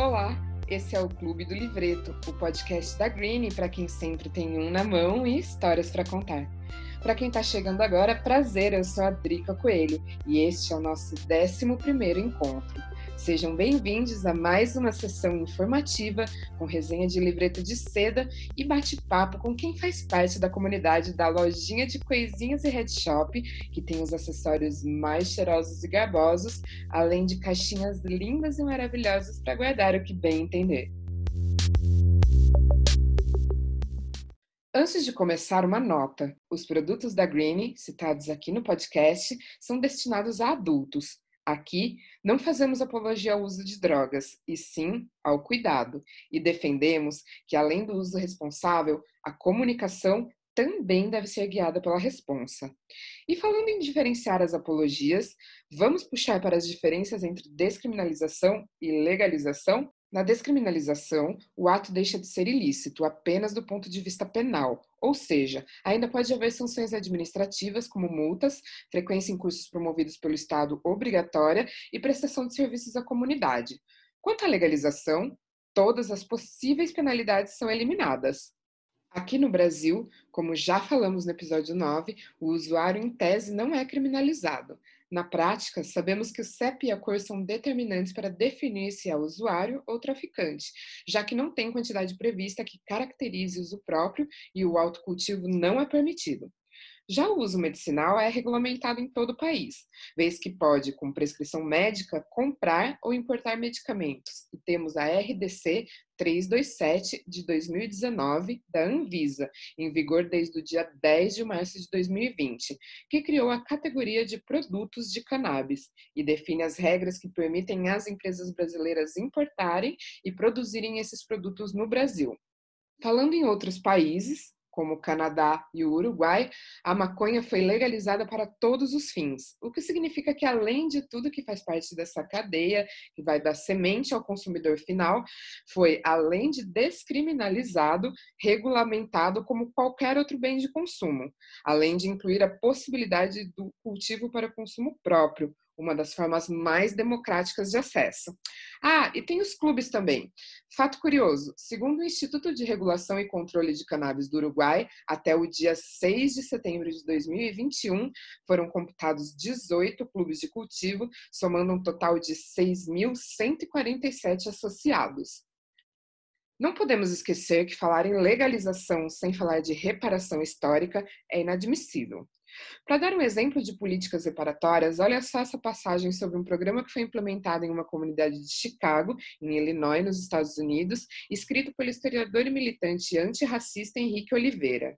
Olá, esse é o Clube do Livreto, o podcast da Green para quem sempre tem um na mão e histórias para contar. Para quem está chegando agora, prazer, eu sou a Drica Coelho e este é o nosso 11 primeiro encontro. Sejam bem-vindos a mais uma sessão informativa com resenha de livreto de seda e bate-papo com quem faz parte da comunidade da lojinha de coisinhas e head shop, que tem os acessórios mais cheirosos e garbosos, além de caixinhas lindas e maravilhosas para guardar o que bem entender. Antes de começar, uma nota: os produtos da Greeny, citados aqui no podcast, são destinados a adultos. Aqui, não fazemos apologia ao uso de drogas, e sim ao cuidado, e defendemos que, além do uso responsável, a comunicação também deve ser guiada pela responsa. E falando em diferenciar as apologias, vamos puxar para as diferenças entre descriminalização e legalização? Na descriminalização, o ato deixa de ser ilícito apenas do ponto de vista penal, ou seja, ainda pode haver sanções administrativas, como multas, frequência em cursos promovidos pelo Estado obrigatória e prestação de serviços à comunidade. Quanto à legalização, todas as possíveis penalidades são eliminadas. Aqui no Brasil, como já falamos no episódio 9, o usuário em tese não é criminalizado. Na prática, sabemos que o CEP e a cor são determinantes para definir se é usuário ou traficante, já que não tem quantidade prevista que caracterize uso próprio e o autocultivo não é permitido. Já o uso medicinal é regulamentado em todo o país, vez que pode, com prescrição médica, comprar ou importar medicamentos. E temos a RDC 327 de 2019 da Anvisa, em vigor desde o dia 10 de março de 2020, que criou a categoria de produtos de cannabis e define as regras que permitem às empresas brasileiras importarem e produzirem esses produtos no Brasil. Falando em outros países, como o Canadá e o Uruguai, a maconha foi legalizada para todos os fins, o que significa que, além de tudo que faz parte dessa cadeia, que vai da semente ao consumidor final, foi, além de descriminalizado, regulamentado como qualquer outro bem de consumo, além de incluir a possibilidade do cultivo para consumo próprio, uma das formas mais democráticas de acesso. Ah, e tem os clubes também. Fato curioso: segundo o Instituto de Regulação e Controle de Cannabis do Uruguai, até o dia 6 de setembro de 2021, foram computados 18 clubes de cultivo, somando um total de 6.147 associados. Não podemos esquecer que falar em legalização sem falar de reparação histórica é inadmissível. Para dar um exemplo de políticas reparatórias, olha só essa passagem sobre um programa que foi implementado em uma comunidade de Chicago, em Illinois, nos Estados Unidos, escrito pelo historiador e militante antirracista Henrique Oliveira.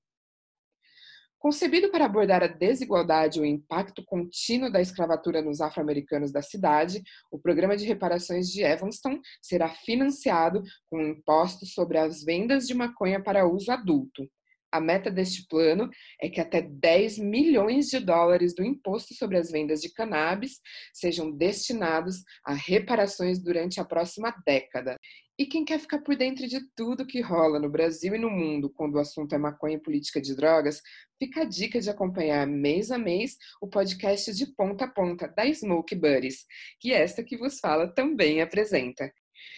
Concebido para abordar a desigualdade e o impacto contínuo da escravatura nos afro-americanos da cidade, o programa de reparações de Evanston será financiado com impostos sobre as vendas de maconha para uso adulto. A meta deste plano é que até 10 milhões de dólares do imposto sobre as vendas de cannabis sejam destinados a reparações durante a próxima década. E quem quer ficar por dentro de tudo que rola no Brasil e no mundo quando o assunto é maconha e política de drogas, fica a dica de acompanhar mês a mês o podcast de ponta a ponta da Smoke Buddies, que esta que vos fala também apresenta.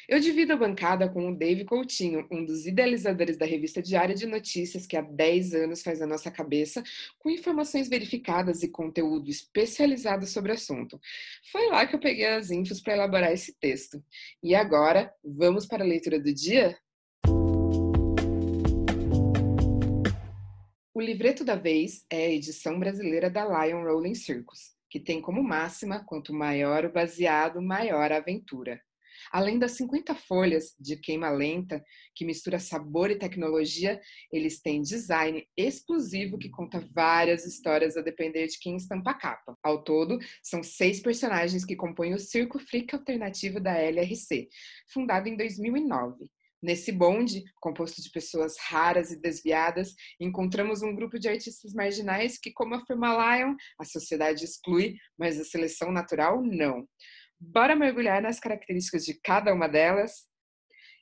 Eu divido a bancada com o Dave Coutinho, um dos idealizadores da revista Diária de Notícias, que há 10 anos faz a nossa cabeça, com informações verificadas e conteúdo especializado sobre o assunto. Foi lá que eu peguei as infos para elaborar esse texto. E agora, vamos para a leitura do dia? O livreto da vez é a edição brasileira da Lion Rolling Circus, que tem como máxima: quanto maior o baseado, maior a aventura. Além das 50 folhas de queima lenta, que mistura sabor e tecnologia, eles têm design exclusivo que conta várias histórias a depender de quem estampa a capa. Ao todo, são seis personagens que compõem o Circo Freak Alternativo da LRC, fundado em 2009. Nesse bonde, composto de pessoas raras e desviadas, encontramos um grupo de artistas marginais que, como afirma Lion, a sociedade exclui, mas a seleção natural não. Bora mergulhar nas características de cada uma delas?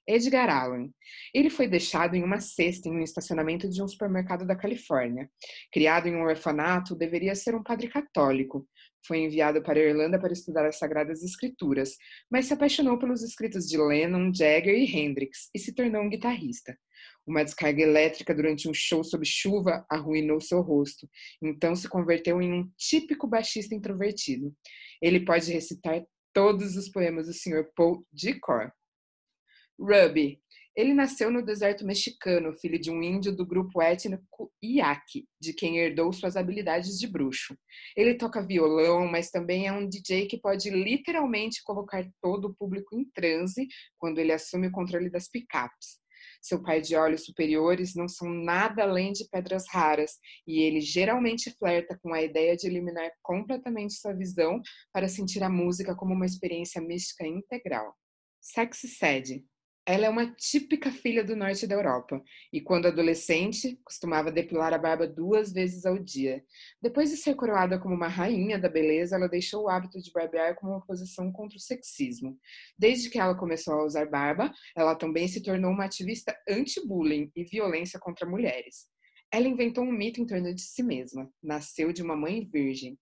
Edgar Allan. Ele foi deixado em uma cesta em um estacionamento de um supermercado da Califórnia. Criado em um orfanato, deveria ser um padre católico. Foi enviado para a Irlanda para estudar as Sagradas Escrituras, mas se apaixonou pelos escritos de Lennon, Jagger e Hendrix e se tornou um guitarrista. Uma descarga elétrica durante um show sob chuva arruinou seu rosto, então se converteu em um típico baixista introvertido. Ele pode recitar todos os poemas do Sr. Paul de cor. Ruby, ele nasceu no deserto mexicano, filho de um índio do grupo étnico Yaqui, de quem herdou suas habilidades de bruxo. Ele toca violão, mas também é um DJ que pode literalmente colocar todo o público em transe quando ele assume o controle das picapes. Seu pai de olhos superiores não são nada além de pedras raras, e ele geralmente flerta com a ideia de eliminar completamente sua visão para sentir a música como uma experiência mística integral. Sexy Sad ela é uma típica filha do norte da Europa e, quando adolescente, costumava depilar a barba duas vezes ao dia. Depois de ser coroada como uma rainha da beleza, ela deixou o hábito de barbear como uma posição contra o sexismo. Desde que ela começou a usar barba, ela também se tornou uma ativista anti-bullying e violência contra mulheres. Ela inventou um mito em torno de si mesma. Nasceu de uma mãe virgem.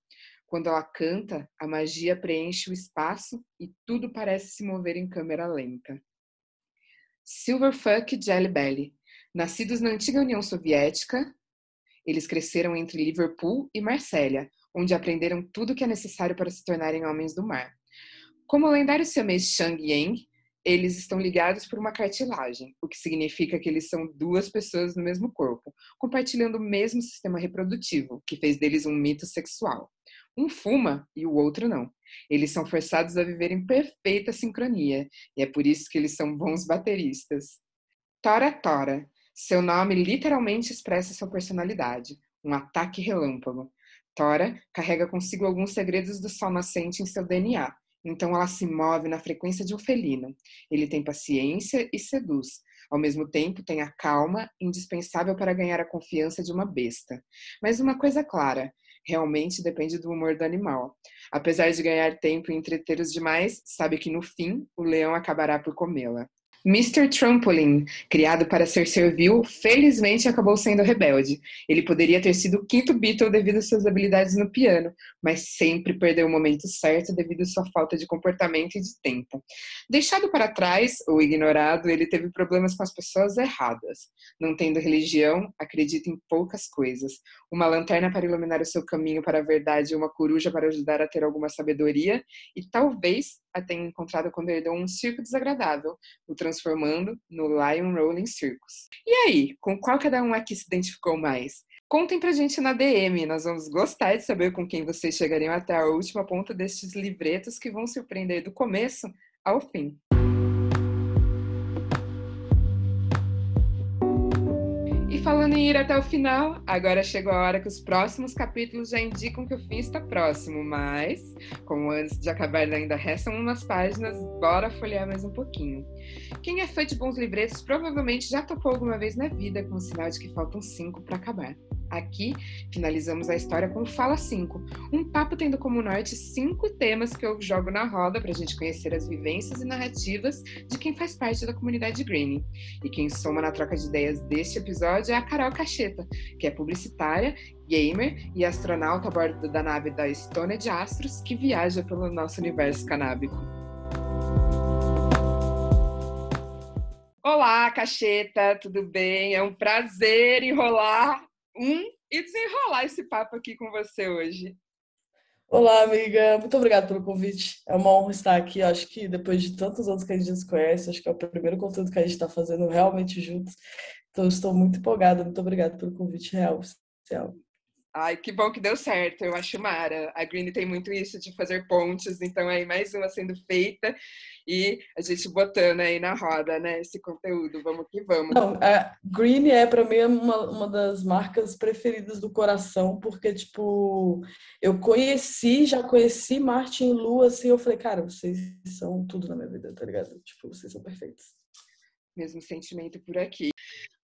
Quando ela canta, a magia preenche o espaço e tudo parece se mover em câmera lenta. Silverfuck Jelly Belly. Nascidos na antiga União Soviética, eles cresceram entre Liverpool e Marsella, onde aprenderam tudo o que é necessário para se tornarem homens do mar. Como o lendário siamês Shang Yang, eles estão ligados por uma cartilagem, o que significa que eles são duas pessoas no mesmo corpo, compartilhando o mesmo sistema reprodutivo, que fez deles um mito sexual. Um fuma e o outro não. Eles são forçados a viver em perfeita sincronia, e é por isso que eles são bons bateristas. Tora Tora. Seu nome literalmente expressa sua personalidade, um ataque relâmpago. Tora carrega consigo alguns segredos do sol nascente em seu DNA, então ela se move na frequência de um felino. Ele tem paciência e seduz. Ao mesmo tempo, tem a calma, indispensável para ganhar a confiança de uma besta. Mas uma coisa clara: realmente depende do humor do animal. Apesar de ganhar tempo e entreter os demais, sabe que no fim o leão acabará por comê-la. Mr. Trampoline, criado para ser servil, felizmente acabou sendo rebelde. Ele poderia ter sido o quinto Beatle devido às suas habilidades no piano, mas sempre perdeu o momento certo devido à sua falta de comportamento e de tempo. Deixado para trás ou ignorado, ele teve problemas com as pessoas erradas. Não tendo religião, acredita em poucas coisas. Uma lanterna para iluminar o seu caminho para a verdade uma coruja para ajudar a ter alguma sabedoria, e talvez a tenha encontrado quando herdou um circo desagradável, o transformando no Lion Rolling Circus. E aí, com qual cada um aqui se identificou mais? Contem pra gente na DM, nós vamos gostar de saber com quem vocês chegariam até a última ponta destes livretos que vão surpreender do começo ao fim. Falando em ir até o final, agora chegou a hora que os próximos capítulos já indicam que o fim está próximo, mas, como antes de acabar ainda restam umas páginas, bora folhear mais um pouquinho. Quem é fã de bons livretos provavelmente já topou alguma vez na vida com o sinal de que faltam cinco para acabar. Aqui, finalizamos a história com Fala 5, um papo tendo como norte cinco temas que eu jogo na roda para a gente conhecer as vivências e narrativas de quem faz parte da comunidade Green. E quem soma na troca de ideias deste episódio é a Carol Cacheta, que é publicitária, gamer e astronauta a bordo da nave da Estônia de Astros, que viaja pelo nosso universo canábico. Olá, Cacheta, tudo bem? É um prazer enrolar um e desenrolar esse papo aqui com você hoje. Olá, amiga. Muito obrigada pelo convite. É uma honra estar aqui. Acho que depois de tantos anos que a gente se conhece, acho que é o primeiro conteúdo que a gente está fazendo realmente juntos. Então, estou muito empolgada. Muito obrigada pelo convite real. Oficial. Ai, que bom que deu certo. Eu acho mara. A Green tem muito isso de fazer pontes, então aí mais uma sendo feita e a gente botando aí na roda, né, esse conteúdo. Vamos que vamos. Não, a Green é para mim uma, uma das marcas preferidas do coração, porque tipo, eu conheci, já conheci Martin Lu assim, eu falei, cara, vocês são tudo na minha vida, tá ligado? Tipo, vocês são perfeitos. Mesmo sentimento por aqui.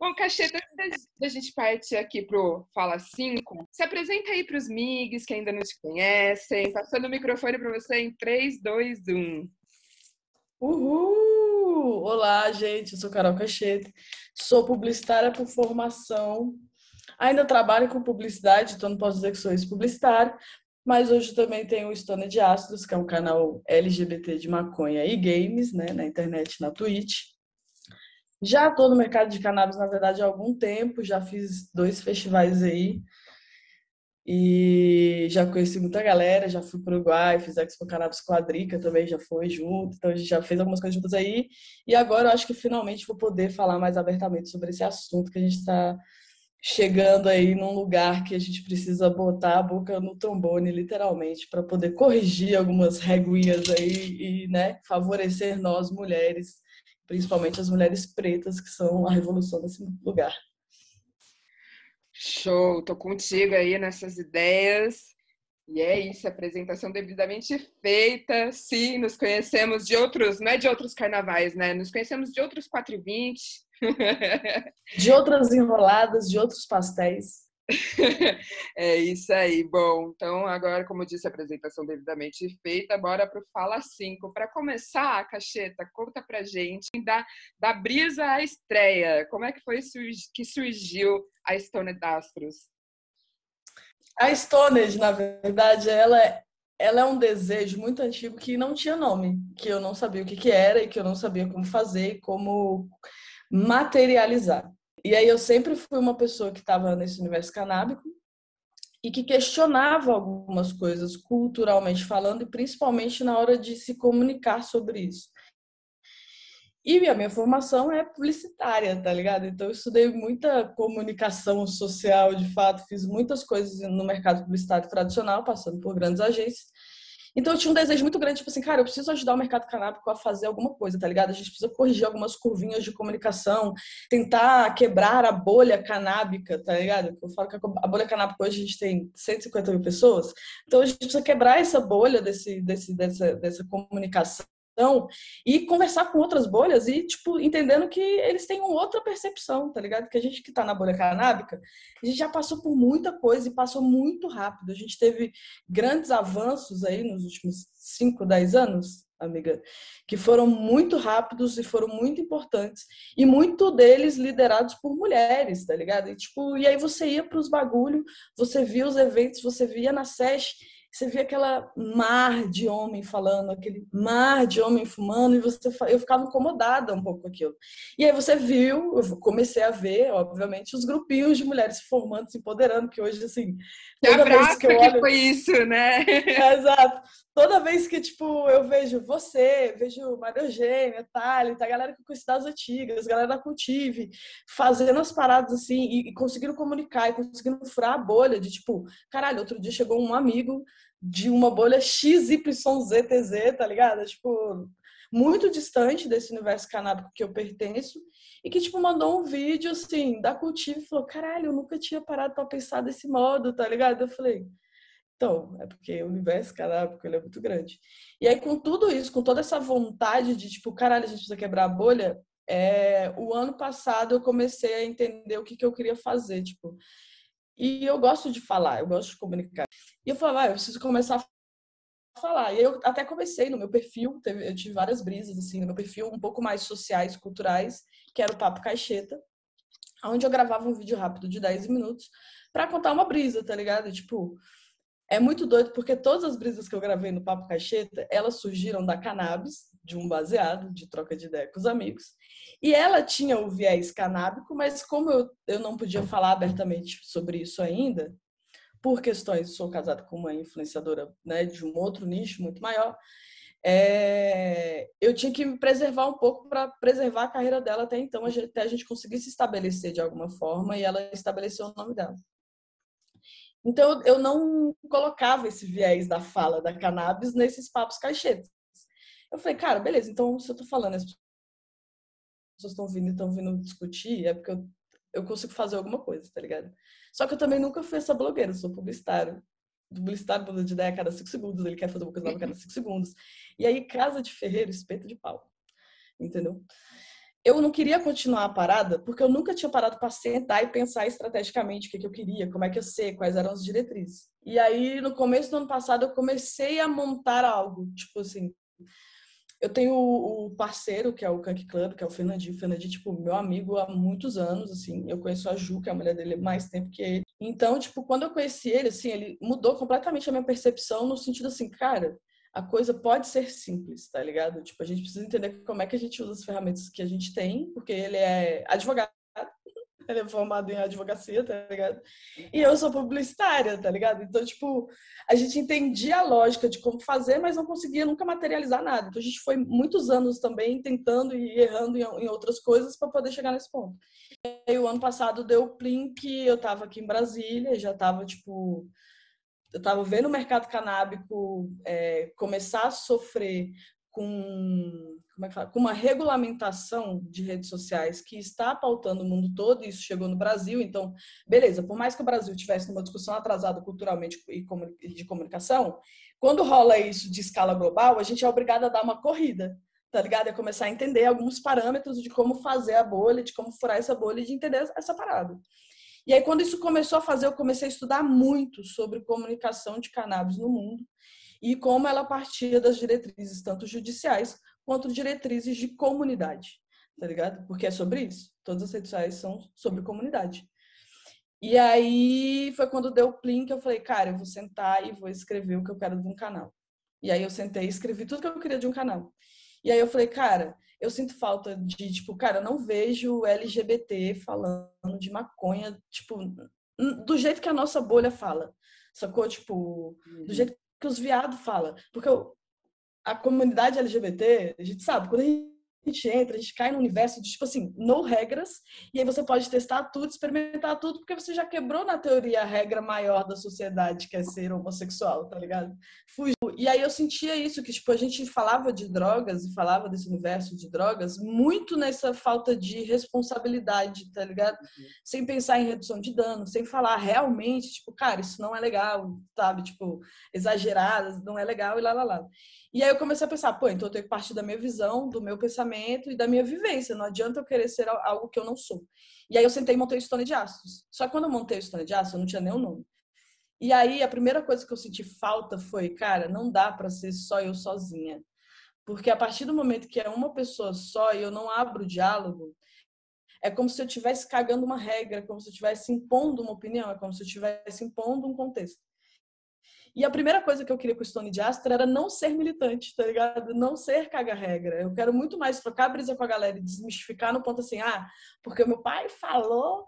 Bom, Cacheta, antes da gente partir aqui pro Fala 5, se apresenta aí para os MIGs que ainda não te conhecem, passando o microfone para você em 3, 2, 1. Uhul! Olá, gente, eu sou Carol Cacheta, sou publicitária por formação, ainda trabalho com publicidade, então não posso dizer que sou ex-publicitária, Mas hoje também tem o Stone de Astros, que é um canal LGBT de maconha e games, né, na internet, na Twitch. Já estou no mercado de cannabis, na verdade, há algum tempo, já fiz dois festivais aí. E já conheci muita galera, já fui para o Uruguai, fiz Expo Cannabis Quadrica também, já foi junto, então a gente já fez algumas coisas juntas aí. E agora eu acho que finalmente vou poder falar mais abertamente sobre esse assunto que a gente está chegando aí num lugar que a gente precisa botar a boca no trombone, literalmente, para poder corrigir algumas reguinhas aí e né, favorecer nós mulheres, principalmente as mulheres pretas, que são a revolução desse lugar. Show, tô contigo aí nessas ideias. E é isso, apresentação devidamente feita. Sim, nos conhecemos de outros, não é de outros carnavais, né? Nos conhecemos de outros 4 e 20 de outras enroladas, de outros pastéis. é isso aí. Bom, então agora, como eu disse, a apresentação devidamente feita, bora para o Fala 5. Para começar, Cacheta, conta pra gente da, da brisa à estreia. Como é que foi que surgiu a Stoned Astros? A Stoned, na verdade, ela, ela é um desejo muito antigo que não tinha nome, que eu não sabia o que, que era e que eu não sabia como fazer, como materializar. E aí eu sempre fui uma pessoa que estava nesse universo canábico e que questionava algumas coisas culturalmente falando e principalmente na hora de se comunicar sobre isso. E a minha formação é publicitária, tá ligado? Então eu estudei muita comunicação social, de fato, fiz muitas coisas no mercado publicitário tradicional, passando por grandes agências. Então eu tinha um desejo muito grande, tipo assim, cara, eu preciso ajudar o mercado canábico a fazer alguma coisa, tá ligado? A gente precisa corrigir algumas curvinhas de comunicação, tentar quebrar a bolha canábica, tá ligado? Eu falo que a bolha canábica hoje a gente tem 150 mil pessoas, então a gente precisa quebrar essa bolha desse, desse, dessa, dessa comunicação e conversar com outras bolhas e, tipo, entendendo que eles têm outra percepção, tá ligado? Que a gente que tá na bolha canábica, a gente já passou por muita coisa e passou muito rápido. A gente teve grandes avanços aí nos últimos 5, 10 anos, amiga, que foram muito rápidos e foram muito importantes. E muito deles liderados por mulheres, tá ligado? E, tipo, e aí você ia para os bagulho, você via os eventos, você via na SESH você via aquela mar de homem falando, aquele mar de homem fumando, e você, eu ficava incomodada um pouco com aquilo. E aí você viu, eu comecei a ver, obviamente, os grupinhos de mulheres se formando, se empoderando, que hoje, assim. Toda vez que eu olho... que foi isso, né? É, exato. Toda vez que, tipo, eu vejo você, vejo Maria Eugênia, Thalita, a galera que conhece das antigas, a galera da Cultive, fazendo as paradas assim e, e conseguindo comunicar e conseguindo furar a bolha de, tipo, caralho, outro dia chegou um amigo de uma bolha XYZTZ, tá ligado? Tipo, muito distante desse universo canábico que eu pertenço e que, tipo, mandou um vídeo, assim, da Cultiva e falou, caralho, eu nunca tinha parado pra pensar desse modo, tá ligado? Eu falei, então, é porque o universo canábico, ele é muito grande. E aí, com tudo isso, com toda essa vontade de, tipo, caralho, a gente precisa quebrar a bolha, é, o ano passado eu comecei a entender o que, que eu queria fazer, tipo, e eu gosto de falar, eu gosto de comunicar. E eu falava, ah, eu preciso começar a falar. E eu até comecei no meu perfil, teve, eu tive várias brisas, assim, no meu perfil um pouco mais sociais, culturais, que era o Papo Caixeta, onde eu gravava um vídeo rápido de 10 minutos para contar uma brisa, tá ligado? Tipo, é muito doido porque todas as brisas que eu gravei no Papo Caixeta, elas surgiram da cannabis, de um baseado, de troca de ideia com os amigos. E ela tinha o viés canábico, mas como eu, eu não podia falar abertamente sobre isso ainda, por questões, sou casada com uma influenciadora né, de um outro nicho muito maior, é, eu tinha que me preservar um pouco para preservar a carreira dela até então, até a gente conseguir se estabelecer de alguma forma e ela estabeleceu o nome dela. Então, eu não colocava esse viés da fala da cannabis nesses papos caixetes. Eu falei, cara, beleza, então se eu tô falando, as pessoas estão vindo estão vindo discutir, é porque eu, eu consigo fazer alguma coisa, tá ligado? Só que eu também nunca fui essa blogueira, sou publicitário. Publicitário muda de ideia a cada cinco segundos, ele quer fazer uma coisa nova a cada cinco segundos. E aí, casa de ferreiro, espeto de pau. Entendeu? eu não queria continuar a parada porque eu nunca tinha parado para sentar e pensar estrategicamente o que, que, eu queria, como é que eu sei, quais eram as diretrizes. E aí, no começo do ano passado, eu comecei a montar algo, tipo assim, eu tenho o parceiro, que é o Kank Club, que é o Fernandinho. O Fernandinho, tipo, meu amigo há muitos anos, assim. Eu conheço a Ju, que é a mulher dele, mais tempo que ele. Então, tipo, quando eu conheci ele, assim, ele mudou completamente a minha percepção no sentido assim, cara, a coisa pode ser simples, tá ligado? Tipo, a gente precisa entender como é que a gente usa as ferramentas que a gente tem, porque ele é advogado, ele é formado em advocacia, tá ligado? E eu sou publicitária, tá ligado? Então, tipo, a gente entendia a lógica de como fazer, mas não conseguia nunca materializar nada. Então, a gente foi muitos anos também tentando e errando em outras coisas para poder chegar nesse ponto. E o ano passado deu o plim que eu tava aqui em Brasília, já tava, tipo, eu estava vendo o mercado canábico é, começar a sofrer com, como é que fala? com uma regulamentação de redes sociais que está pautando o mundo todo, e isso chegou no Brasil, então, beleza, por mais que o Brasil tivesse uma discussão atrasada culturalmente e de comunicação, quando rola isso de escala global, a gente é obrigado a dar uma corrida, tá ligado? É começar a entender alguns parâmetros de como fazer a bolha, de como furar essa bolha e de entender essa parada. E aí, quando isso começou a fazer, eu comecei a estudar muito sobre comunicação de cannabis no mundo e como ela partia das diretrizes, tanto judiciais quanto diretrizes de comunidade, tá ligado? Porque é sobre isso. Todas as redes sociais são sobre comunidade. E aí foi quando deu o plim que eu falei, cara, eu vou sentar e vou escrever o que eu quero de um canal. E aí eu sentei e escrevi tudo que eu queria de um canal. E aí eu falei, cara, eu sinto falta de, tipo, cara, eu não vejo LGBT falando de maconha, tipo, do jeito que a nossa bolha fala. Sacou? Tipo, do uhum. jeito que os viados falam. Porque a comunidade LGBT, a gente sabe, quando a gente entra, a gente cai no universo de, tipo assim, no regras, e aí você pode testar tudo, experimentar tudo, porque você já quebrou na teoria a regra maior da sociedade, que é ser homossexual, tá ligado? Fugiu. E aí eu sentia isso, que, tipo, a gente falava de drogas e falava desse universo de drogas muito nessa falta de responsabilidade, tá ligado? Uhum. Sem pensar em redução de dano, sem falar realmente, tipo, cara, isso não é legal, sabe? Tipo, exagerado, não é legal e lá, lá, lá. E aí eu comecei a pensar, pô, então eu tenho que partir da minha visão, do meu pensamento e da minha vivência. Não adianta eu querer ser algo que eu não sou. E aí eu sentei e montei o Stone de Astros. Só que quando eu montei o Stone de Astros, eu não tinha o nome. E aí a primeira coisa que eu senti falta foi, cara, não dá para ser só eu sozinha. Porque a partir do momento que é uma pessoa só e eu não abro o diálogo, é como se eu estivesse cagando uma regra, é como se eu estivesse impondo uma opinião, é como se eu estivesse impondo um contexto. E a primeira coisa que eu queria com o Stone de Astra era não ser militante, tá ligado? Não ser caga-regra. Eu quero muito mais trocar brisa com a galera e desmistificar no ponto assim, ah, porque o meu pai falou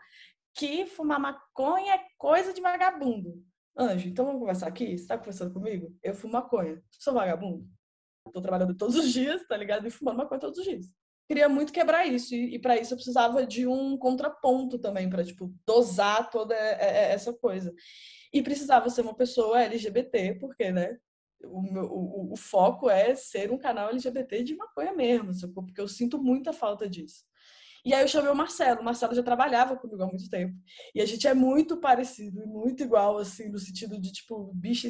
que fumar maconha é coisa de vagabundo. Anjo, então vamos conversar aqui? Você tá conversando comigo? Eu fumo maconha. Sou vagabundo? Tô trabalhando todos os dias, tá ligado? E fumando maconha todos os dias. Queria muito quebrar isso. E, e para isso eu precisava de um contraponto também, para tipo, dosar toda essa coisa. E precisava ser uma pessoa LGBT, porque, né? O, meu, o, o, foco é ser um canal LGBT de maconha mesmo, porque eu sinto muita falta disso. E aí eu chamei o Marcelo. O Marcelo já trabalhava comigo há muito tempo. E a gente é muito parecido e muito igual, assim, no sentido de, tipo, bicha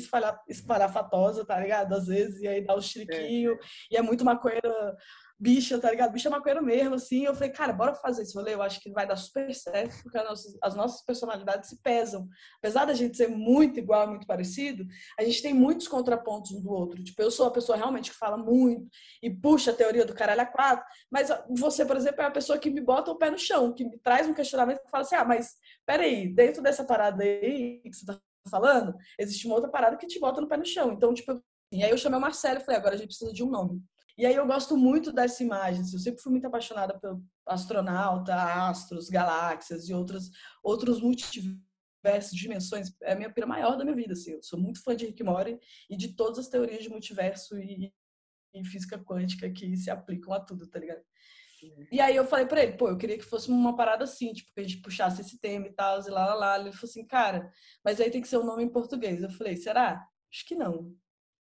esparafatosa, tá ligado? Às vezes, e aí dá o um chiliquinho. É. E é muito maconheira bicha, tá ligado? Bicha maconheiro mesmo, assim. Eu falei, cara, bora fazer esse rolê. Eu acho que vai dar super certo, porque as nossas, as nossas personalidades se pesam. Apesar da gente ser muito igual, muito parecido, a gente tem muitos contrapontos um do outro. Tipo, eu sou a pessoa realmente que fala muito e puxa a teoria do caralho a quatro, mas você, por exemplo, é a pessoa que me bota o pé no chão, que me traz um questionamento que fala assim, ah, mas peraí, dentro dessa parada aí que você tá falando, existe uma outra parada que te bota no pé no chão. Então, tipo, e aí eu chamei o Marcelo e falei, agora a gente precisa de um nome. E aí eu gosto muito dessa imagem. Assim, eu sempre fui muito apaixonada pelo astronauta, astros, galáxias e outras, outros multiversos, dimensões. É a minha pira maior da minha vida. Assim. Eu sou muito fã de Rick Mori e de todas as teorias de multiverso e, e física quântica que se aplicam a tudo, tá ligado? E aí eu falei pra ele, pô, eu queria que fosse uma parada assim, tipo, que a gente puxasse esse tema e tal, e lá, lá, lá. Ele falou assim, cara, mas aí tem que ser o um nome em português. Eu falei, será? Acho que não.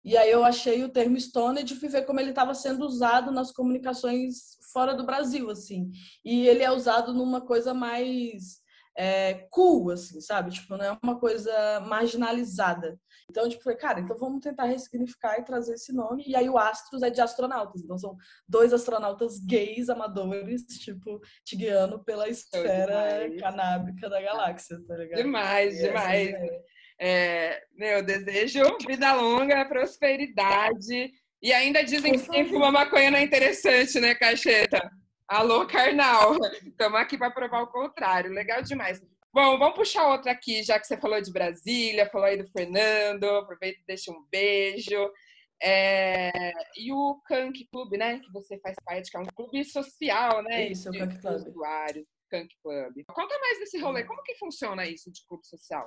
E aí eu achei o termo stoned e fui ver como ele estava sendo usado nas comunicações fora do Brasil, assim. E ele é usado numa coisa mais é, cool, assim, sabe? Tipo, não é uma coisa marginalizada. Então, tipo, falei, cara, então vamos tentar ressignificar e trazer esse nome. E aí o Astros é de astronautas. Então são dois astronautas gays amadores, tipo, te guiando pela esfera canábica da galáxia, tá ligado? Demais, e demais. É é, meu, desejo vida longa, prosperidade. E ainda dizem que quem fuma maconha não é interessante, né, Cacheta? Alô, carnal. Estamos aqui para provar o contrário. Legal demais. Bom, vamos puxar outra aqui, já que você falou de Brasília, falou aí do Fernando, aproveita e deixa um beijo. É, e o Kank Club, né? Que você faz parte, que é um clube social, né? Isso, de, o Kank Club. Usuários, Kank Club. Conta mais desse rolê, como que funciona isso de clube social?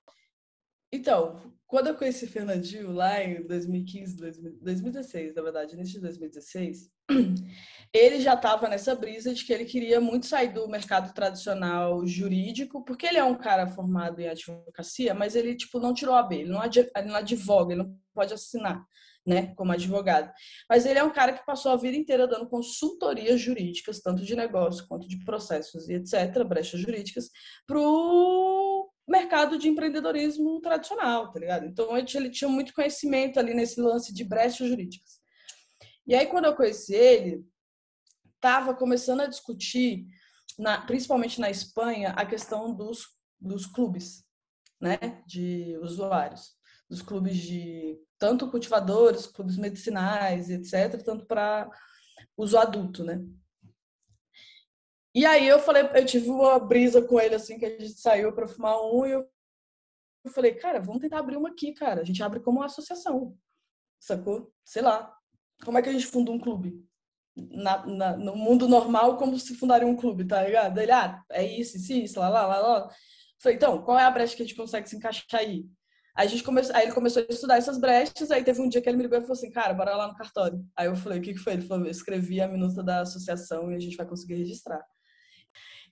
Então, quando eu conheci Fernandinho lá em 2015, 2016, na verdade, início de 2016, ele já estava nessa brisa de que ele queria muito sair do mercado tradicional jurídico, porque ele é um cara formado em advocacia, mas ele tipo não tirou a B, ele não, advoga, ele não pode assinar, né, como advogado. Mas ele é um cara que passou a vida inteira dando consultorias jurídicas, tanto de negócio quanto de processos e etc, brechas jurídicas, pro mercado de empreendedorismo tradicional, tá ligado? Então ele tinha muito conhecimento ali nesse lance de brechas jurídicas. E aí quando eu conheci ele, estava começando a discutir, na, principalmente na Espanha, a questão dos, dos clubes, né, de usuários, dos clubes de tanto cultivadores, clubes medicinais, etc, tanto para uso adulto, né? E aí eu falei, eu tive uma brisa com ele assim que a gente saiu para fumar um e eu falei, cara, vamos tentar abrir uma aqui, cara. A gente abre como uma associação, sacou? Sei lá. Como é que a gente funda um clube? Na, na, no mundo normal, como se fundaria um clube, tá ligado? Ele, ah, é isso, isso, isso, lá, lá, lá, lá. Falei, então, qual é a brecha que a gente consegue se encaixar aí? Aí, a gente começou, aí ele começou a estudar essas brechas, aí teve um dia que ele me ligou e falou assim, cara, bora lá no cartório. Aí eu falei, o que, que foi? Ele falou, eu escrevi a minuta da associação e a gente vai conseguir registrar.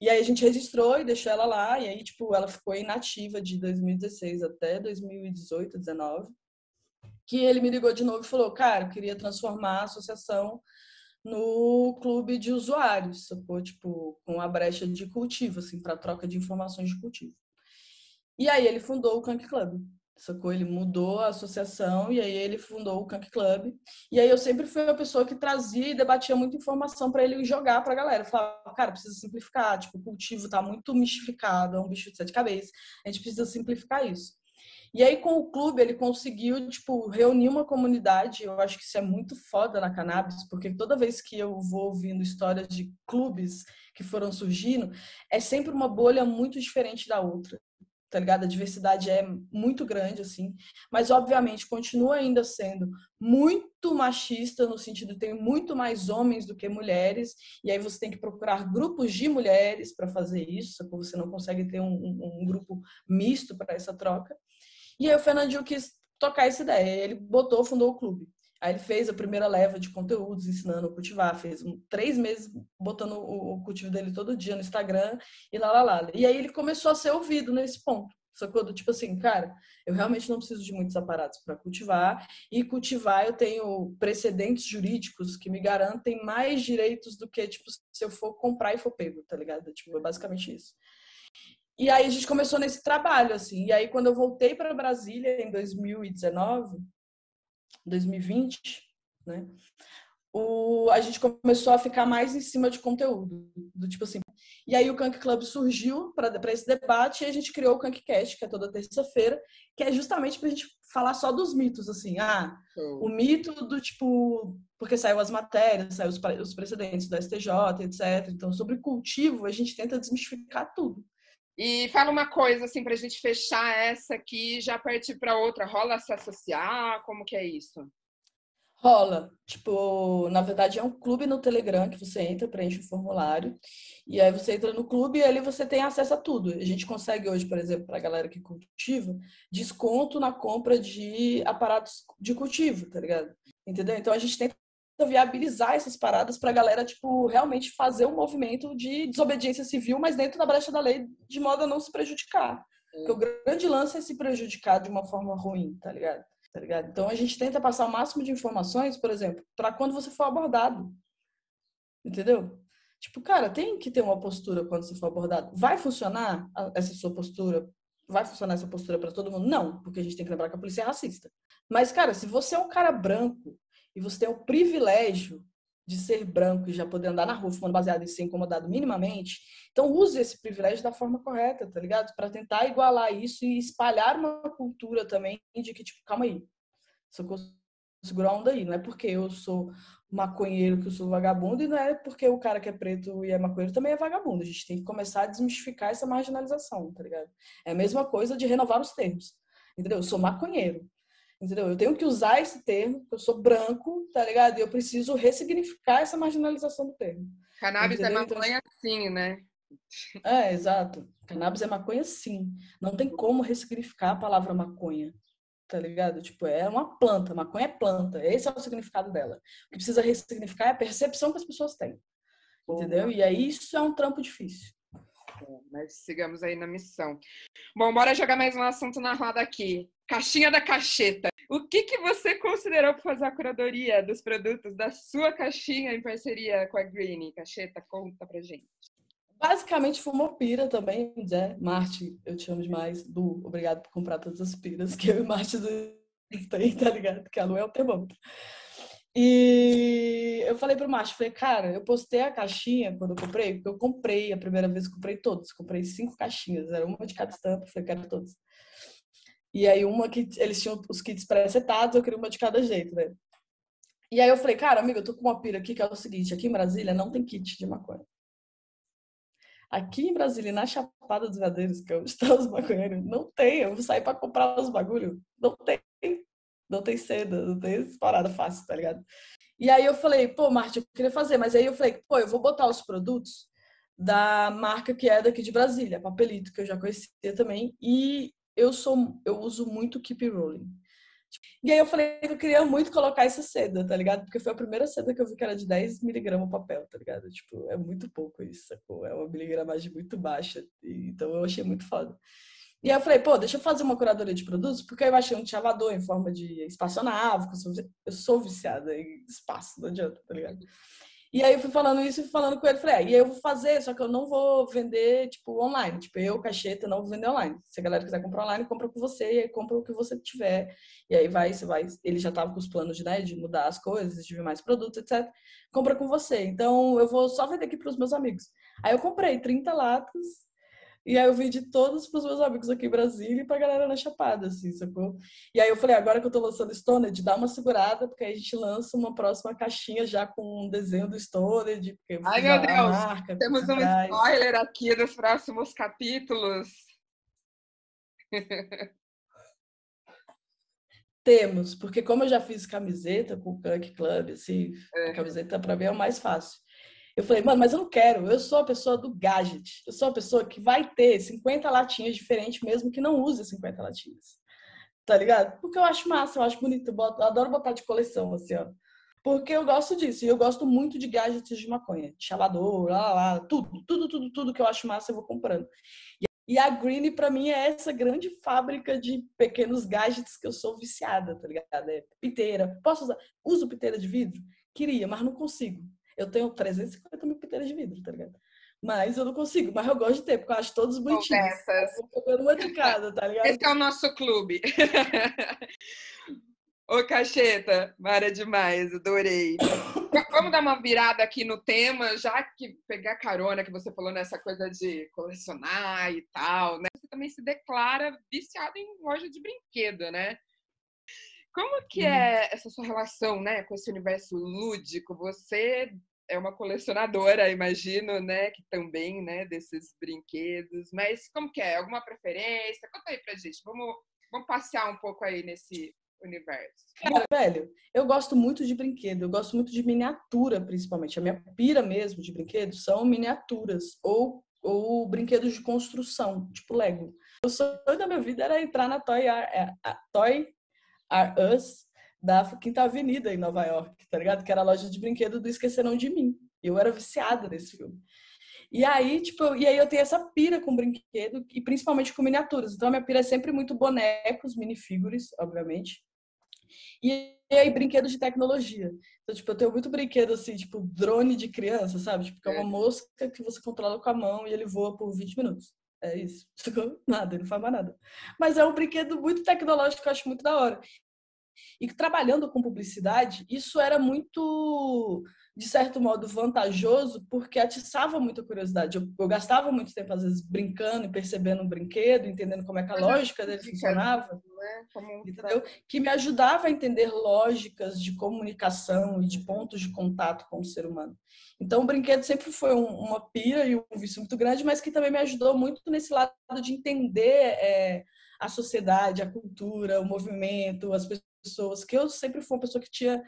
E aí a gente registrou e deixou ela lá, e aí, tipo, ela ficou inativa de 2016 até 2018, 19. Que ele me ligou de novo e falou, cara, eu queria transformar a associação no clube de usuários, sacou? Tipo, com a brecha de cultivo, assim, para troca de informações de cultivo. E aí ele fundou o Kank Club sacou? Ele mudou a associação e aí ele fundou o Kank Club. E aí eu sempre fui a pessoa que trazia e debatia muita informação para ele jogar para a galera. falava, cara, precisa simplificar, tipo, o cultivo tá muito mistificado, é um bicho de sete cabeças. A gente precisa simplificar isso. E aí com o clube ele conseguiu, tipo, reunir uma comunidade. Eu acho que isso é muito foda na cannabis, porque toda vez que eu vou ouvindo histórias de clubes que foram surgindo, é sempre uma bolha muito diferente da outra tá ligado? A diversidade é muito grande, assim, mas obviamente continua ainda sendo muito machista, no sentido de ter muito mais homens do que mulheres, e aí você tem que procurar grupos de mulheres para fazer isso, porque você não consegue ter um, um, um grupo misto para essa troca. E aí o Fernandinho quis tocar essa ideia, ele botou, fundou o clube. Aí ele fez a primeira leva de conteúdos ensinando a cultivar, fez um, três meses botando o, o, cultivo dele todo dia no Instagram e lá, lá, lá. E aí ele começou a ser ouvido nesse ponto. Sacou? Do tipo assim, cara, eu realmente não preciso de muitos aparatos para cultivar. E cultivar eu tenho precedentes jurídicos que me garantem mais direitos do que, tipo, se eu for comprar e for pego, tá ligado? Tipo, é basicamente isso. E aí a gente começou nesse trabalho, assim. E aí quando eu voltei para Brasília em 2019, 2020, né? O, a gente começou a ficar mais em cima de conteúdo, do tipo assim. E aí o Kank Club surgiu para esse debate e a gente criou o Kankcast, que é toda terça-feira, que é justamente para a gente falar só dos mitos, assim. Ah, o mito do tipo. Porque saiu as matérias, saiu os, os precedentes do STJ, etc. Então, sobre cultivo, a gente tenta desmistificar tudo. E fala uma coisa assim para a gente fechar essa aqui, já partir para outra. Rola se associar? Como que é isso? Rola. Tipo, na verdade é um clube no Telegram que você entra, preenche o formulário e aí você entra no clube e ali você tem acesso a tudo. A gente consegue hoje, por exemplo, para a galera que cultiva, desconto na compra de aparatos de cultivo, tá ligado? Entendeu? Então a gente tenta viabilizar essas paradas para a galera, tipo, realmente fazer um movimento de desobediência civil, mas dentro da brecha da lei, de modo a não se prejudicar. Porque o grande lance é se prejudicar de uma forma ruim, tá ligado? Tá ligado? Então a gente tenta passar o máximo de informações, por exemplo, para quando você for abordado. Entendeu? Tipo, cara, tem que ter uma postura quando você for abordado. Vai funcionar essa sua postura? Vai funcionar essa postura para todo mundo? Não, porque a gente tem que lembrar que a polícia é racista. Mas, cara, se você é um cara branco e você tem o privilégio de ser branco e já poder andar na rua fumando baseado e ser incomodado minimamente, então use esse privilégio da forma correta, tá ligado? Para tentar igualar isso e espalhar uma cultura também de que, tipo, calma aí, segurar a onda aí. Não é porque eu sou maconheiro que eu sou vagabundo e não é porque o cara que é preto e é maconheiro também é vagabundo. A gente tem que começar a desmistificar essa marginalização, tá ligado? É a mesma coisa de renovar os termos. Entendeu? Eu sou maconheiro. Entendeu? Eu tenho que usar esse termo, eu sou branco, tá ligado? E eu preciso ressignificar essa marginalização do termo. Cannabis é entendeu? é maconha então, sim, né? É, exato. Cannabis é maconha sim. Não tem como ressignificar a palavra maconha tá ligado? Tipo, é uma planta, maconha é planta, esse é o significado dela. O que precisa ressignificar é a percepção que as pessoas têm, entendeu? E aí isso é um trampo difícil. Mas sigamos aí na missão. Bom, bora jogar mais um assunto na roda aqui. Caixinha da cacheta. O que, que você considerou para fazer a curadoria dos produtos da sua caixinha em parceria com a Green? Cacheta, conta pra gente. Basicamente fumou pira também, Zé. Marte, eu te amo demais. Du, obrigado por comprar todas as piras que eu e Marte tem, tá ligado? Que a Lu é o termômetro. E eu falei pro Márcio, falei, cara, eu postei a caixinha quando eu comprei, porque eu comprei a primeira vez, comprei todos, comprei cinco caixinhas, era uma de cada estampa, falei, quero todos. E aí uma que eles tinham os kits pré-setados, eu queria uma de cada jeito, né? E aí eu falei, cara, amigo, eu tô com uma pira aqui que é o seguinte, aqui em Brasília não tem kit de maconha. Aqui em Brasília, na Chapada dos Veadeiros, que é onde estão os maconheiros, não tem. Eu vou sair para comprar os bagulho. Não tem. Não tem seda, não tem parada fácil, tá ligado? E aí eu falei, pô, Marte, eu queria fazer. Mas aí eu falei, pô, eu vou botar os produtos da marca que é daqui de Brasília, Papelito, que eu já conhecia também. E eu sou, eu uso muito Keep Rolling. E aí eu falei que eu queria muito colocar essa seda, tá ligado? Porque foi a primeira seda que eu vi que era de 10 miligramas papel, tá ligado? Tipo, é muito pouco isso, sacou? É uma miligramagem muito baixa. Então eu achei muito foda. E aí eu falei, pô, deixa eu fazer uma curadoria de produtos, porque eu achei um chavador em forma de espaçonave, eu sou, eu sou viciada em espaço, não adianta, tá ligado? E aí eu fui falando isso e falando com ele, falei, é, e aí eu vou fazer, só que eu não vou vender, tipo, online. Tipo, eu, cacheta, não vou vender online. Se a galera quiser comprar online, compra com você, e aí compra o que você tiver. E aí vai, você vai, ele já tava com os planos de, né, de mudar as coisas, de ver mais produtos, etc. Compra com você. Então, eu vou só vender aqui para os meus amigos. Aí eu comprei 30 latas, e aí eu vendi todos pros meus amigos aqui em Brasília e pra galera na Chapada, assim, sacou? E aí eu falei, agora que eu tô lançando Stoned, dá uma segurada, porque aí a gente lança uma próxima caixinha já com um desenho do Stoned. Ai, meu Deus! Marca, Temos um spoiler aqui dos próximos capítulos. Temos, porque como eu já fiz camiseta com o Kunk Club, assim, é. a camiseta para mim é o mais fácil. Eu falei, mano, mas eu não quero. Eu sou a pessoa do gadget. Eu sou a pessoa que vai ter 50 latinhas diferentes, mesmo que não use 50 latinhas. Tá ligado? Porque eu acho massa, eu acho bonito. Eu, boto, eu adoro botar de coleção, assim, ó. Porque eu gosto disso. E eu gosto muito de gadgets de maconha. Chalador, lá, lá. Tudo, tudo, tudo, tudo que eu acho massa eu vou comprando. E a Green, para mim, é essa grande fábrica de pequenos gadgets que eu sou viciada, tá ligado? É piteira. Posso usar? Uso piteira de vidro? Queria, mas não consigo. Eu tenho 350 mil piteiras de vidro, tá ligado? Mas eu não consigo, mas eu gosto de ter, porque eu acho todos bonitinhos. Eu vou uma de cada, tá ligado? Esse é o nosso clube. Ô, Cacheta, Mara demais, adorei. Vamos dar uma virada aqui no tema, já que pegar carona que você falou nessa coisa de colecionar e tal, né? Você também se declara viciado em loja de brinquedo, né? Como que uhum. é essa sua relação, né, com esse universo lúdico? Você é uma colecionadora, imagino, né, que também, né, desses brinquedos. Mas como que é? Alguma preferência? Conta aí pra gente. Vamos, vamos passear um pouco aí nesse universo. Cara, velho, eu gosto muito de brinquedo. Eu gosto muito de miniatura, principalmente. A minha pira mesmo de brinquedos são miniaturas ou ou brinquedos de construção, tipo Lego. O sonho da minha vida era entrar na Toy, R, Toy Are Us da Quinta Avenida em Nova York, tá ligado? Que era a loja de brinquedo do Esqueceram de Mim. Eu era viciada nesse filme. E aí, tipo, e aí eu tenho essa pira com brinquedo e principalmente com miniaturas. Então a minha pira é sempre muito bonecos, minifigures, obviamente. E aí brinquedos de tecnologia. Então, tipo, eu tenho muito brinquedo assim, tipo, drone de criança, sabe? Tipo, que é uma é. mosca que você controla com a mão e ele voa por 20 minutos. É isso. Nada, ele não faz mais nada. Mas é um brinquedo muito tecnológico eu acho muito da hora. E trabalhando com publicidade, isso era muito de certo modo, vantajoso, porque atiçava muita curiosidade. Eu, eu, gastava muito tempo, às vezes, brincando e percebendo um brinquedo, entendendo como é que a lógica dele funcionava. Né? Entendeu? Que me ajudava a entender lógicas de comunicação e de pontos de contato com o ser humano. Então, o brinquedo sempre foi um, uma pira e um vício muito grande, mas que também me ajudou muito nesse lado de entender é, a sociedade, a cultura, o movimento, as pessoas. Que eu sempre fui uma pessoa que tinha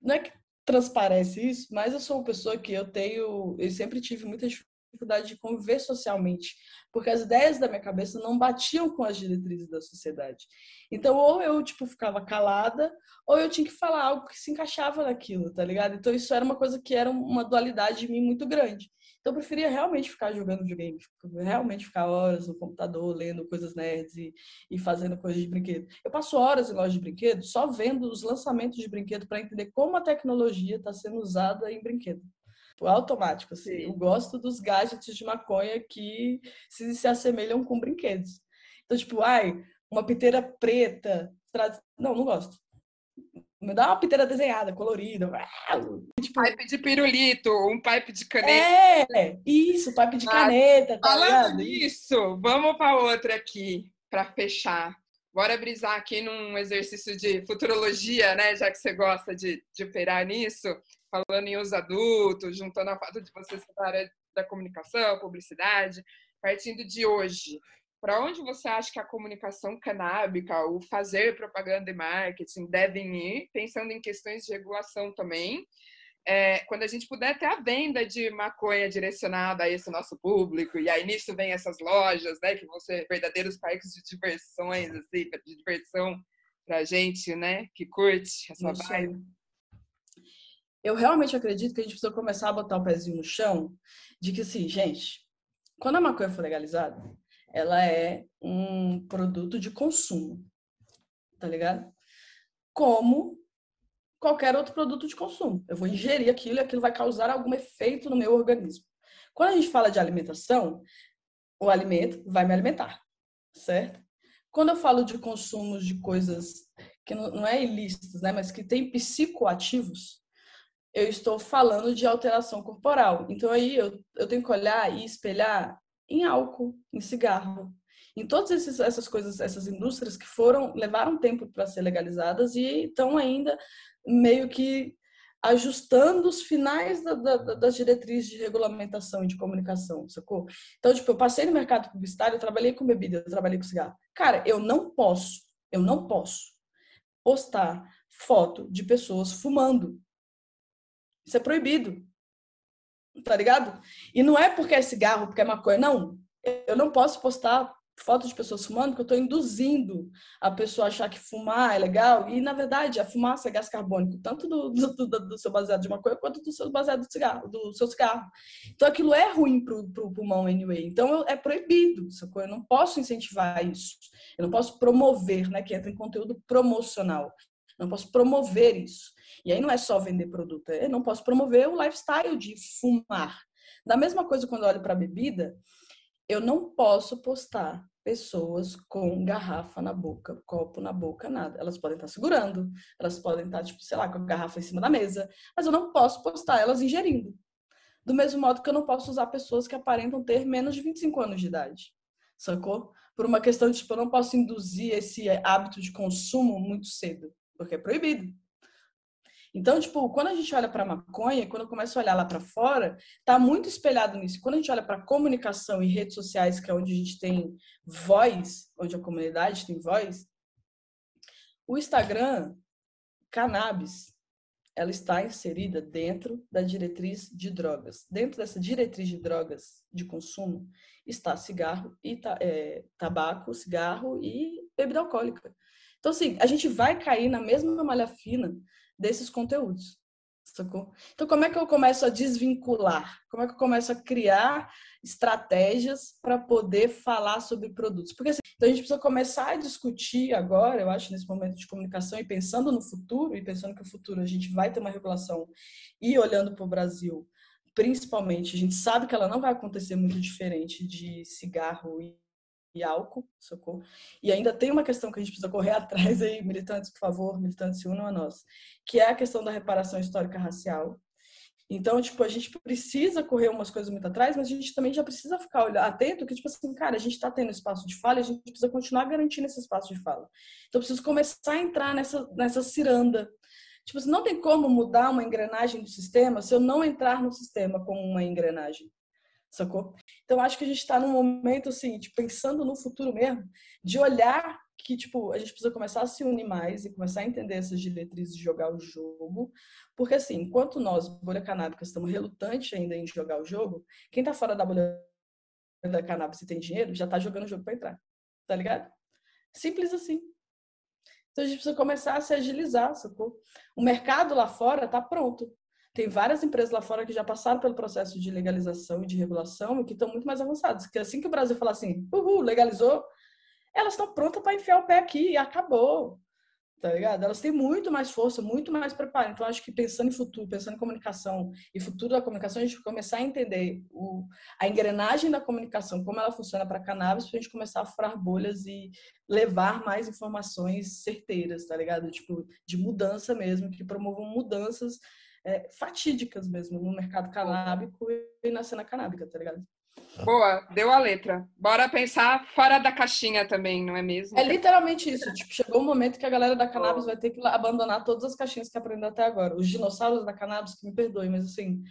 não é que transparece isso, mas eu sou uma pessoa que eu tenho, eu sempre tive muita dificuldade de conviver socialmente, porque as ideias da minha cabeça não batiam com as diretrizes da sociedade. Então, ou eu, tipo, ficava calada, ou eu tinha que falar algo que se encaixava naquilo, tá ligado? Então, isso era uma coisa que era uma dualidade em mim muito grande. Então, eu preferia realmente ficar jogando videogame, realmente ficar horas no computador, lendo coisas nerds e, e fazendo coisas de brinquedo. Eu passo horas em loja de brinquedo só vendo os lançamentos de brinquedo para entender como a tecnologia está sendo usada em brinquedo. Automático, assim. Sim. Eu gosto dos gadgets de maconha que se, se assemelham com brinquedos. Então, tipo, ai, uma piteira preta. Não, não gosto. Me dá uma piteira desenhada, colorida. Tipo... Pipe de pirulito, um pipe de caneta. É, isso, pipe de caneta. Tá Falando nisso, vamos para outra aqui, para fechar. Bora brisar aqui num exercício de futurologia, né? Já que você gosta de, de operar nisso, falando em os adultos, juntando a fato de você ser da área da comunicação, publicidade, partindo de hoje para onde você acha que a comunicação canábica, o fazer propaganda e marketing devem ir, pensando em questões de regulação também? É, quando a gente puder ter a venda de maconha direcionada a esse nosso público, e aí nisso vem essas lojas, né, que vão ser verdadeiros parques de diversões, assim, de diversão a gente, né, que curte essa Isso. vibe. Eu realmente acredito que a gente precisa começar a botar o pezinho no chão de que, assim, gente, quando a maconha for legalizada, ela é um produto de consumo, tá ligado? Como qualquer outro produto de consumo. Eu vou ingerir aquilo e aquilo vai causar algum efeito no meu organismo. Quando a gente fala de alimentação, o alimento vai me alimentar, certo? Quando eu falo de consumos de coisas que não é ilícitas, né, mas que tem psicoativos, eu estou falando de alteração corporal. Então aí eu, eu tenho que olhar e espelhar em álcool, em cigarro, em todas esses, essas coisas, essas indústrias que foram levaram tempo para ser legalizadas e estão ainda meio que ajustando os finais da, da, das diretrizes de regulamentação e de comunicação, sacou? Então, tipo, eu passei no mercado publicitário, eu trabalhei com bebida, eu trabalhei com cigarro. Cara, eu não posso, eu não posso postar foto de pessoas fumando. Isso é proibido tá ligado? E não é porque é cigarro, porque é maconha, não. Eu não posso postar fotos de pessoas fumando porque eu estou induzindo a pessoa a achar que fumar é legal e na verdade a fumaça é gás carbônico tanto do, do, do, do seu baseado de maconha quanto do seu baseado de cigarro, do seu cigarro. Então aquilo é ruim pro, pro pulmão anyway. Então é proibido, sacou? Eu não posso incentivar isso. Eu não posso promover, né? Que entra em conteúdo promocional. Eu não posso promover isso. E aí não é só vender produto, eu não posso promover o lifestyle de fumar. Da mesma coisa quando eu olho para bebida, eu não posso postar pessoas com garrafa na boca, copo na boca, nada. Elas podem estar segurando, elas podem estar, tipo, sei lá, com a garrafa em cima da mesa, mas eu não posso postar elas ingerindo. Do mesmo modo que eu não posso usar pessoas que aparentam ter menos de 25 anos de idade. Sacou? Por uma questão de, tipo, eu não posso induzir esse hábito de consumo muito cedo, porque é proibido. Então, tipo, quando a gente olha para maconha, quando eu começo a olhar lá para fora, tá muito espelhado nisso. Quando a gente olha para comunicação e redes sociais, que é onde a gente tem voz, onde a comunidade tem voz, o Instagram, cannabis, ela está inserida dentro da diretriz de drogas. Dentro dessa diretriz de drogas de consumo está cigarro e é, tabaco, cigarro e bebida alcoólica. Então, assim, a gente vai cair na mesma malha fina desses conteúdos. Então, como é que eu começo a desvincular? Como é que eu começo a criar estratégias para poder falar sobre produtos? Porque assim, então a gente precisa começar a discutir agora, eu acho, nesse momento de comunicação e pensando no futuro, e pensando que o futuro a gente vai ter uma regulação e olhando para o Brasil, principalmente, a gente sabe que ela não vai acontecer muito diferente de cigarro e e álcool, socorro. E ainda tem uma questão que a gente precisa correr atrás aí, militantes, por favor, militantes, se unam a nós, que é a questão da reparação histórica racial. Então, tipo, a gente precisa correr umas coisas muito atrás, mas a gente também já precisa ficar atento que, tipo assim, cara, a gente está tendo espaço de fala e a gente precisa continuar garantindo esse espaço de fala. Então, preciso começar a entrar nessa, nessa ciranda. Tipo assim, não tem como mudar uma engrenagem do sistema se eu não entrar no sistema como uma engrenagem. Sacou? Então, acho que a gente está num momento, assim, de pensando no futuro mesmo, de olhar que, tipo, a gente precisa começar a se unir mais e começar a entender essas diretrizes de jogar o jogo. Porque, assim, enquanto nós, bolha canábica, estamos relutantes ainda em jogar o jogo, quem tá fora da bolha da cannabis e tem dinheiro, já tá jogando o jogo para entrar. Tá ligado? Simples assim. Então a gente precisa começar a se agilizar, sacou? O mercado lá fora tá pronto. Tem várias empresas lá fora que já passaram pelo processo de legalização e de regulação e que estão muito mais avançadas. Que assim que o Brasil falar assim, uhul, legalizou, elas estão prontas para enfiar o pé aqui e acabou. Tá ligado? Elas têm muito mais força, muito mais preparo. Então, acho que pensando em futuro, pensando em comunicação e futuro da comunicação, a gente começar a entender o, a engrenagem da comunicação, como ela funciona para cannabis, para a gente começar a furar bolhas e levar mais informações certeiras, tá ligado? Tipo, de mudança mesmo, que promovam mudanças é, fatídicas mesmo no mercado canábico e na cena canábica, tá ligado? Boa, deu a letra. Bora pensar fora da caixinha também, não é mesmo? É literalmente isso. Tipo, chegou um momento que a galera da cannabis vai ter que abandonar todas as caixinhas que aprendeu até agora. Os dinossauros da cannabis, que me perdoem, mas assim,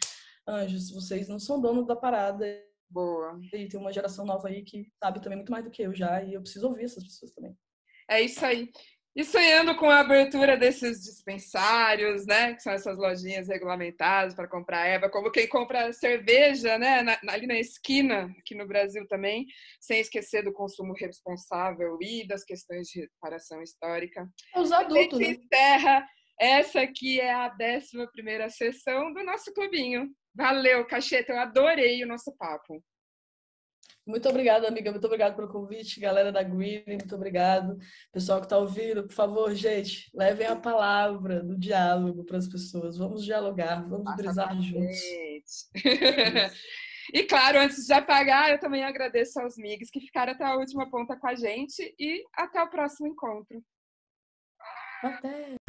anjos, vocês não são donos da parada. Boa. E tem uma geração nova aí que sabe também muito mais do que eu já, e eu preciso ouvir essas pessoas também. É isso aí. E sonhando com a abertura desses dispensários, né? Que são essas lojinhas regulamentadas para comprar erva, como quem compra cerveja, né? Na, ali na esquina, aqui no Brasil também, sem esquecer do consumo responsável e das questões de reparação histórica. Os adultos, né? encerra. Essa aqui é a 11 primeira sessão do nosso clubinho. Valeu, Cacheta, eu adorei o nosso papo. Muito obrigada, amiga. Muito obrigada pelo convite, galera da Green. Muito obrigado. Pessoal que está ouvindo, por favor, gente, levem a palavra do diálogo para as pessoas. Vamos dialogar, vamos brisar juntos. e claro, antes de apagar, eu também agradeço aos migs que ficaram até a última ponta com a gente e até o próximo encontro. Até!